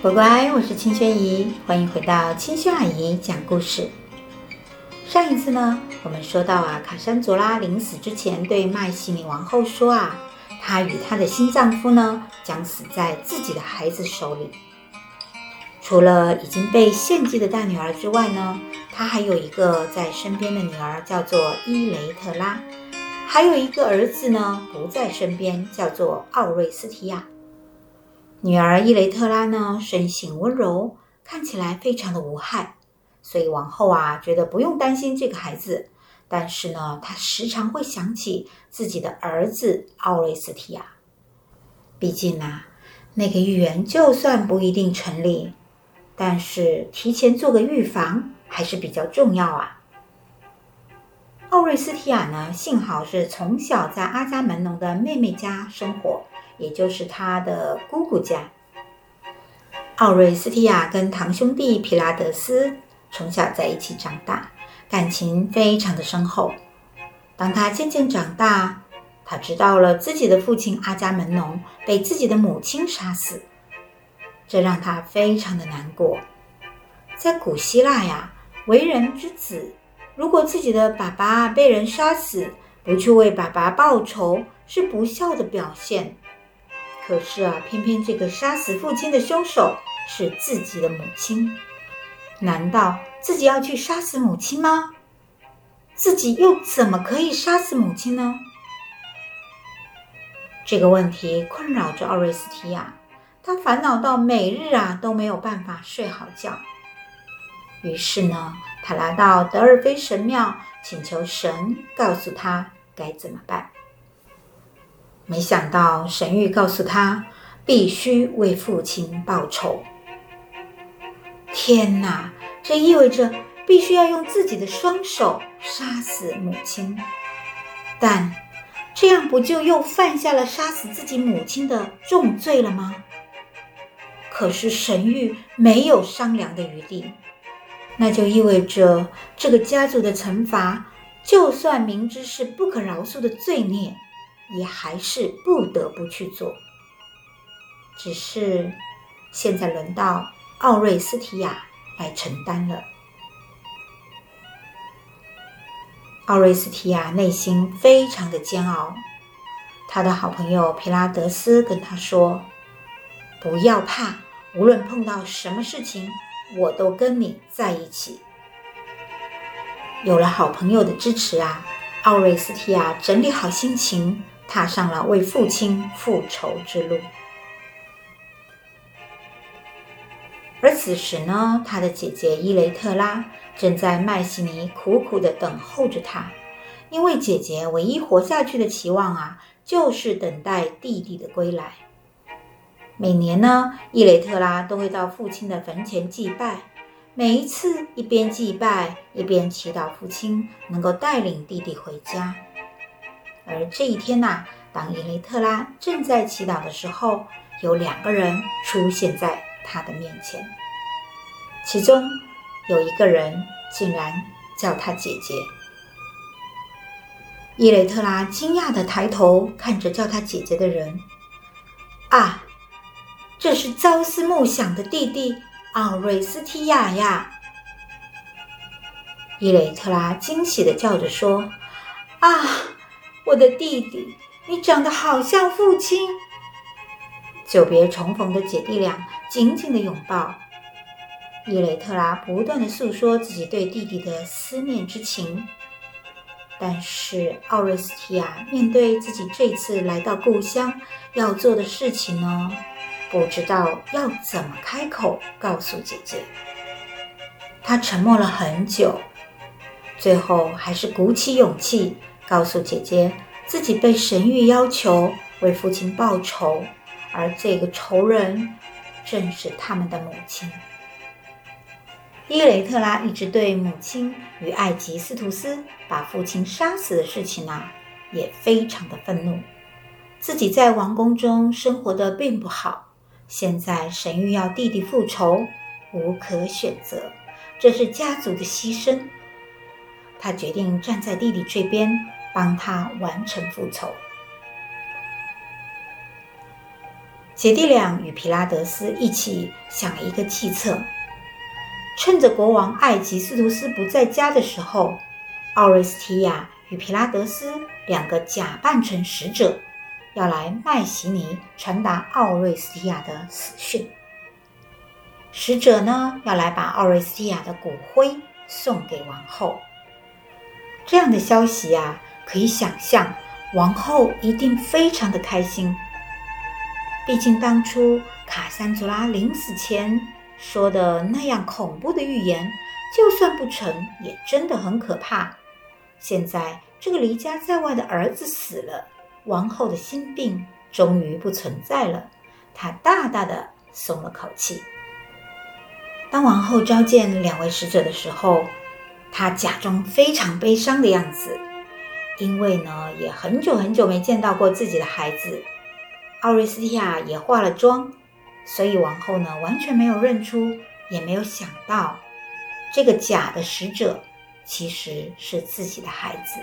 乖乖，我是清轩姨，欢迎回到清轩阿姨讲故事。上一次呢，我们说到啊，卡珊卓拉临死之前对麦西尼王后说啊，她与她的新丈夫呢将死在自己的孩子手里。除了已经被献祭的大女儿之外呢，她还有一个在身边的女儿叫做伊雷特拉，还有一个儿子呢不在身边，叫做奥瑞斯提亚。女儿伊雷特拉呢，生性温柔，看起来非常的无害，所以王后啊觉得不用担心这个孩子。但是呢，她时常会想起自己的儿子奥瑞斯提亚。毕竟啊，那个预言就算不一定成立，但是提前做个预防还是比较重要啊。奥瑞斯提亚呢，幸好是从小在阿伽门农的妹妹家生活。也就是他的姑姑家，奥瑞斯提亚跟堂兄弟皮拉德斯从小在一起长大，感情非常的深厚。当他渐渐长大，他知道了自己的父亲阿伽门农被自己的母亲杀死，这让他非常的难过。在古希腊呀，为人之子，如果自己的爸爸被人杀死，不去为爸爸报仇，是不孝的表现。可是啊，偏偏这个杀死父亲的凶手是自己的母亲，难道自己要去杀死母亲吗？自己又怎么可以杀死母亲呢？这个问题困扰着奥瑞斯提亚，他烦恼到每日啊都没有办法睡好觉。于是呢，他来到德尔菲神庙，请求神告诉他该怎么办。没想到神谕告诉他，必须为父亲报仇。天哪，这意味着必须要用自己的双手杀死母亲。但这样不就又犯下了杀死自己母亲的重罪了吗？可是神谕没有商量的余地，那就意味着这个家族的惩罚，就算明知是不可饶恕的罪孽。也还是不得不去做，只是现在轮到奥瑞斯提亚来承担了。奥瑞斯提亚内心非常的煎熬，他的好朋友皮拉德斯跟他说：“不要怕，无论碰到什么事情，我都跟你在一起。”有了好朋友的支持啊，奥瑞斯提亚整理好心情。踏上了为父亲复仇之路，而此时呢，他的姐姐伊雷特拉正在麦西尼苦苦的等候着他，因为姐姐唯一活下去的期望啊，就是等待弟弟的归来。每年呢，伊雷特拉都会到父亲的坟前祭拜，每一次一边祭拜一边祈祷父亲能够带领弟弟回家。而这一天呐、当伊雷特拉正在祈祷的时候，有两个人出现在他的面前。其中有一个人竟然叫他姐姐。伊雷特拉惊讶地抬头看着叫他姐姐的人，啊，这是朝思暮想的弟弟奥瑞斯提亚呀！伊雷特拉惊喜地叫着说：“啊！”我的弟弟，你长得好像父亲。久别重逢的姐弟俩紧紧的拥抱。伊雷特拉不断的诉说自己对弟弟的思念之情，但是奥瑞斯提亚面对自己这次来到故乡要做的事情呢，不知道要怎么开口告诉姐姐。他沉默了很久，最后还是鼓起勇气。告诉姐姐，自己被神谕要求为父亲报仇，而这个仇人正是他们的母亲。伊雷特拉一直对母亲与艾吉斯图斯把父亲杀死的事情呢、也非常的愤怒。自己在王宫中生活的并不好，现在神谕要弟弟复仇，无可选择，这是家族的牺牲。他决定站在弟弟这边。帮他完成复仇。姐弟俩与皮拉德斯一起想了一个计策，趁着国王爱吉斯图斯不在家的时候，奥瑞斯提亚与皮拉德斯两个假扮成使者，要来麦西尼传达奥瑞斯提亚的死讯。使者呢，要来把奥瑞斯提亚的骨灰送给王后。这样的消息啊，可以想象，王后一定非常的开心。毕竟当初卡桑卓拉临死前说的那样恐怖的预言，就算不成，也真的很可怕。现在这个离家在外的儿子死了，王后的心病终于不存在了，她大大的松了口气。当王后召见两位使者的时候，她假装非常悲伤的样子，因为呢，也很久很久没见到过自己的孩子。奥瑞斯提亚也化了妆，所以王后呢，完全没有认出，也没有想到这个假的使者其实是自己的孩子。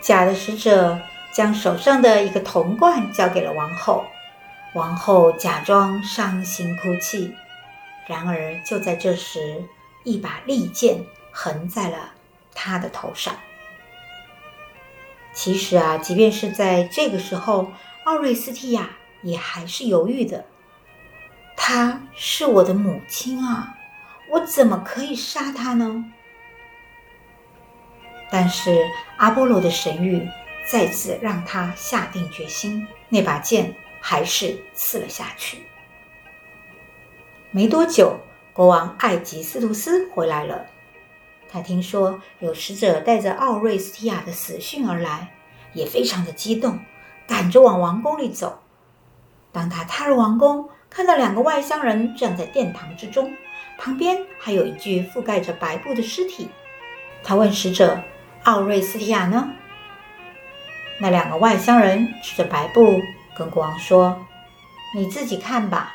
假的使者将手上的一个铜罐交给了王后，王后假装伤心哭泣。然而，就在这时，一把利剑横在了他的头上。其实啊，即便是在这个时候，奥瑞斯提亚也还是犹豫的。她是我的母亲啊，我怎么可以杀她呢？但是阿波罗的神谕再次让他下定决心，那把剑还是刺了下去。没多久，国王艾吉斯图斯回来了。他听说有使者带着奥瑞斯提亚的死讯而来，也非常的激动，赶着往王宫里走。当他踏入王宫，看到两个外乡人站在殿堂之中，旁边还有一具覆盖着白布的尸体。他问使者：“奥瑞斯提亚呢？”那两个外乡人指着白布，跟国王说：“你自己看吧。”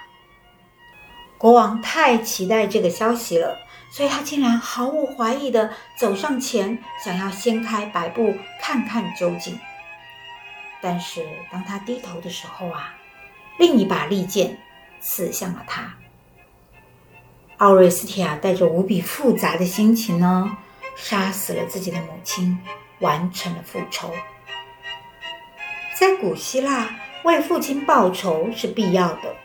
国王太期待这个消息了，所以他竟然毫无怀疑地走上前，想要掀开白布看看究竟。但是当他低头的时候啊，另一把利剑刺向了他。奥瑞斯提亚带着无比复杂的心情呢，杀死了自己的母亲，完成了复仇。在古希腊，为父亲报仇是必要的。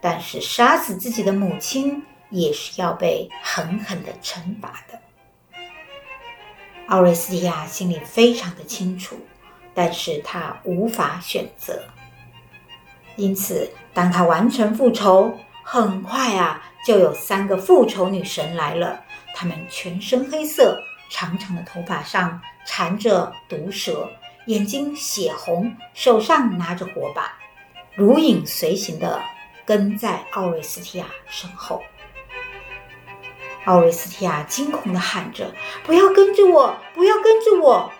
但是杀死自己的母亲也是要被狠狠的惩罚的。奥瑞斯提亚心里非常的清楚，但是他无法选择。因此，当他完成复仇，很快啊，就有三个复仇女神来了。她们全身黑色，长长的头发上缠着毒蛇，眼睛血红，手上拿着火把，如影随形的。跟在奥瑞斯提亚身后，奥瑞斯提亚惊恐地喊着：“不要跟着我，不要跟着我！”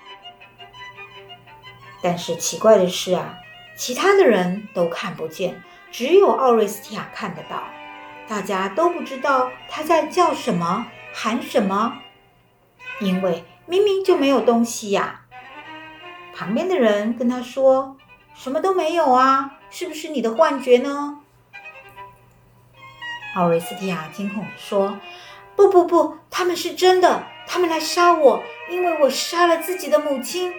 但是奇怪的是啊，其他的人都看不见，只有奥瑞斯提亚看得到。大家都不知道他在叫什么，喊什么，因为明明就没有东西呀。旁边的人跟他说：“什么都没有啊，是不是你的幻觉呢？”奥瑞斯提亚惊恐地说：“不不不，他们是真的，他们来杀我，因为我杀了自己的母亲。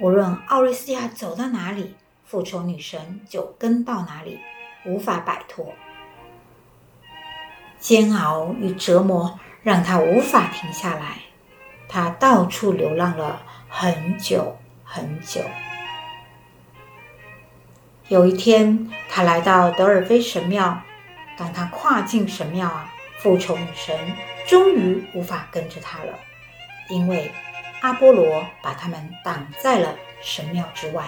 无论奥瑞斯亚走到哪里，复仇女神就跟到哪里，无法摆脱。煎熬与折磨让她无法停下来，她到处流浪了很久很久。”有一天，他来到德尔菲神庙。当他跨进神庙啊，复仇女神终于无法跟着他了，因为阿波罗把他们挡在了神庙之外。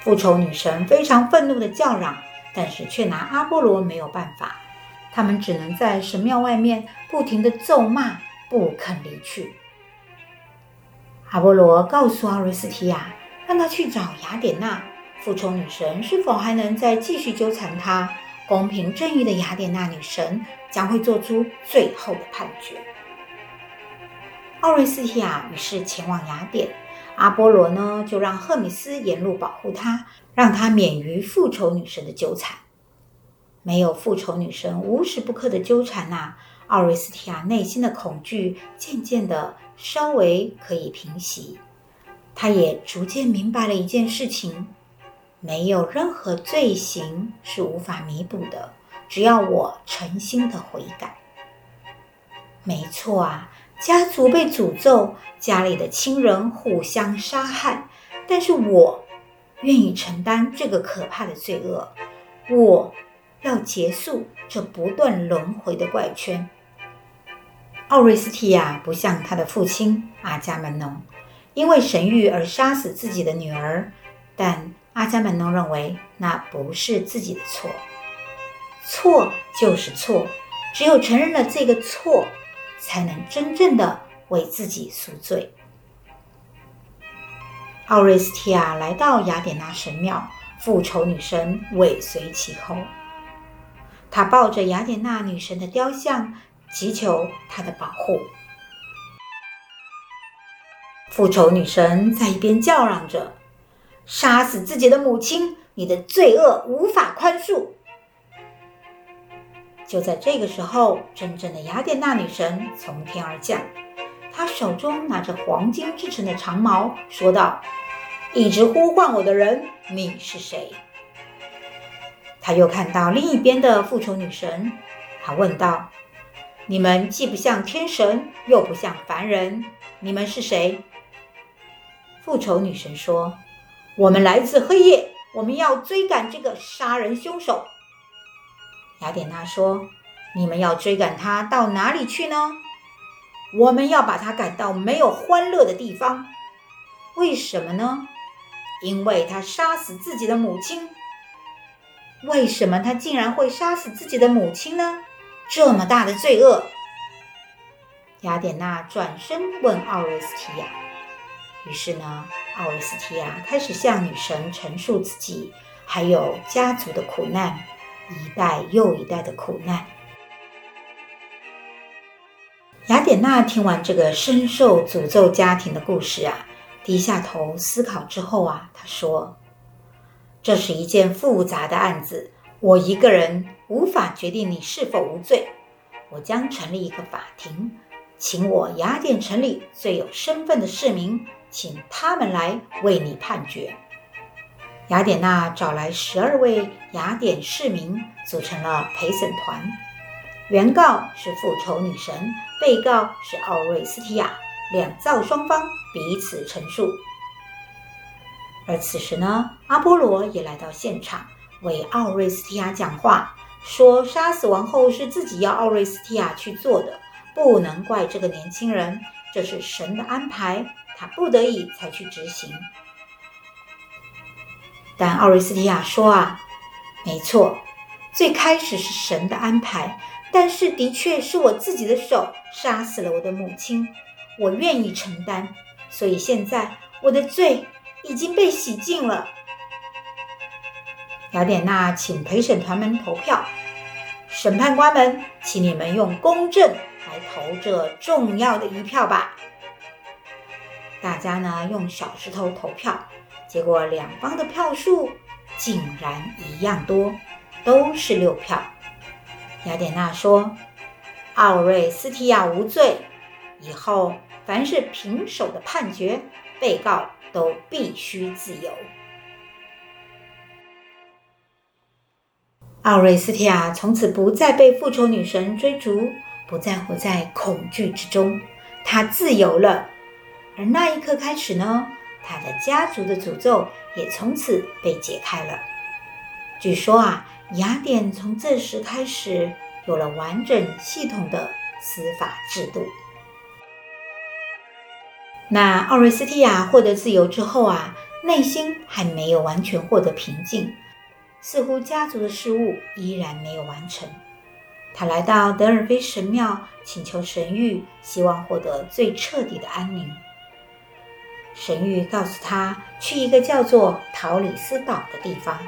复仇女神非常愤怒地叫嚷，但是却拿阿波罗没有办法。他们只能在神庙外面不停地咒骂，不肯离去。阿波罗告诉奥瑞斯提亚，让他去找雅典娜。复仇女神是否还能再继续纠缠他？公平正义的雅典娜女神将会做出最后的判决。奥瑞斯提亚于是前往雅典，阿波罗呢，就让赫米斯沿路保护他，让他免于复仇女神的纠缠。没有复仇女神无时不刻的纠缠呐、奥瑞斯提亚内心的恐惧渐渐的稍微可以平息。他也逐渐明白了一件事情：没有任何罪行是无法弥补的，只要我诚心的悔改。没错啊。家族被诅咒，家里的亲人互相杀害，但是我愿意承担这个可怕的罪恶，我要结束这不断轮回的怪圈。奥瑞斯提亚不像他的父亲阿伽门农，因为神谕而杀死自己的女儿，但阿伽门农认为那不是自己的错，错就是错，只有承认了这个错。才能真正的为自己赎罪。奥瑞斯提亚来到雅典娜神庙，复仇女神尾随其后。她抱着雅典娜女神的雕像，祈求她的保护。复仇女神在一边叫嚷着：“杀死自己的母亲，你的罪恶无法宽恕。”就在这个时候，真正的雅典娜女神从天而降，她手中拿着黄金制成的长矛，说道：“一直呼唤我的人，你是谁？”她又看到另一边的复仇女神，她问道：“你们既不像天神，又不像凡人，你们是谁？”复仇女神说：“我们来自黑夜，我们要追赶这个杀人凶手。”雅典娜说：“你们要追赶他到哪里去呢？我们要把他赶到没有欢乐的地方。为什么呢？因为他杀死自己的母亲。为什么他竟然会杀死自己的母亲呢？这么大的罪恶！”雅典娜转身问奥瑞斯提亚。于是呢，奥瑞斯提亚开始向女神陈述自己还有家族的苦难。一代又一代的苦难。雅典娜听完这个深受诅咒家庭的故事啊，低下头思考之后啊，她说：“这是一件复杂的案子，我一个人无法决定你是否无罪。我将成立一个法庭，请我雅典城里最有身份的市民，请他们来为你判决。”雅典娜找来十二位雅典市民，组成了陪审团。原告是复仇女神，被告是奥瑞斯提亚，两造双方彼此陈述。而此时呢，阿波罗也来到现场，为奥瑞斯提亚讲话，说杀死王后是自己要奥瑞斯提亚去做的，不能怪这个年轻人，这是神的安排，他不得已才去执行。但奥瑞斯提亚说：“啊，没错，最开始是神的安排，但是的确是我自己的手杀死了我的母亲，我愿意承担，所以现在我的罪已经被洗净了。”雅典娜请陪审团们投票，审判官们，请你们用公正投这重要的一票吧。大家呢，用小石头投票。结果两方的票数竟然一样多，都是六票。雅典娜说：“奥瑞斯提亚无罪，以后凡是平手的判决，被告都必须自由。”奥瑞斯提亚从此不再被复仇女神追逐，不再活在恐惧之中，他自由了。而那一刻开始呢，他的家族的诅咒也从此被解开了。据说啊，雅典从这时开始有了完整系统的司法制度。那奥瑞斯提亚获得自由之后啊，内心还没有完全获得平静，似乎家族的事务依然没有完成。他来到德尔菲神庙，请求神谕，希望获得最彻底的安宁。神谕告诉他去一个叫做陶里斯岛的地方。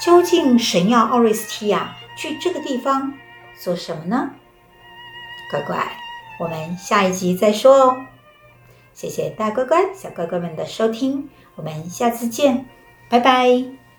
究竟神要奥瑞斯提亚去这个地方做什么呢？乖乖，我们下一集再说哦。谢谢大乖乖、小乖乖们的收听，我们下次见，拜拜。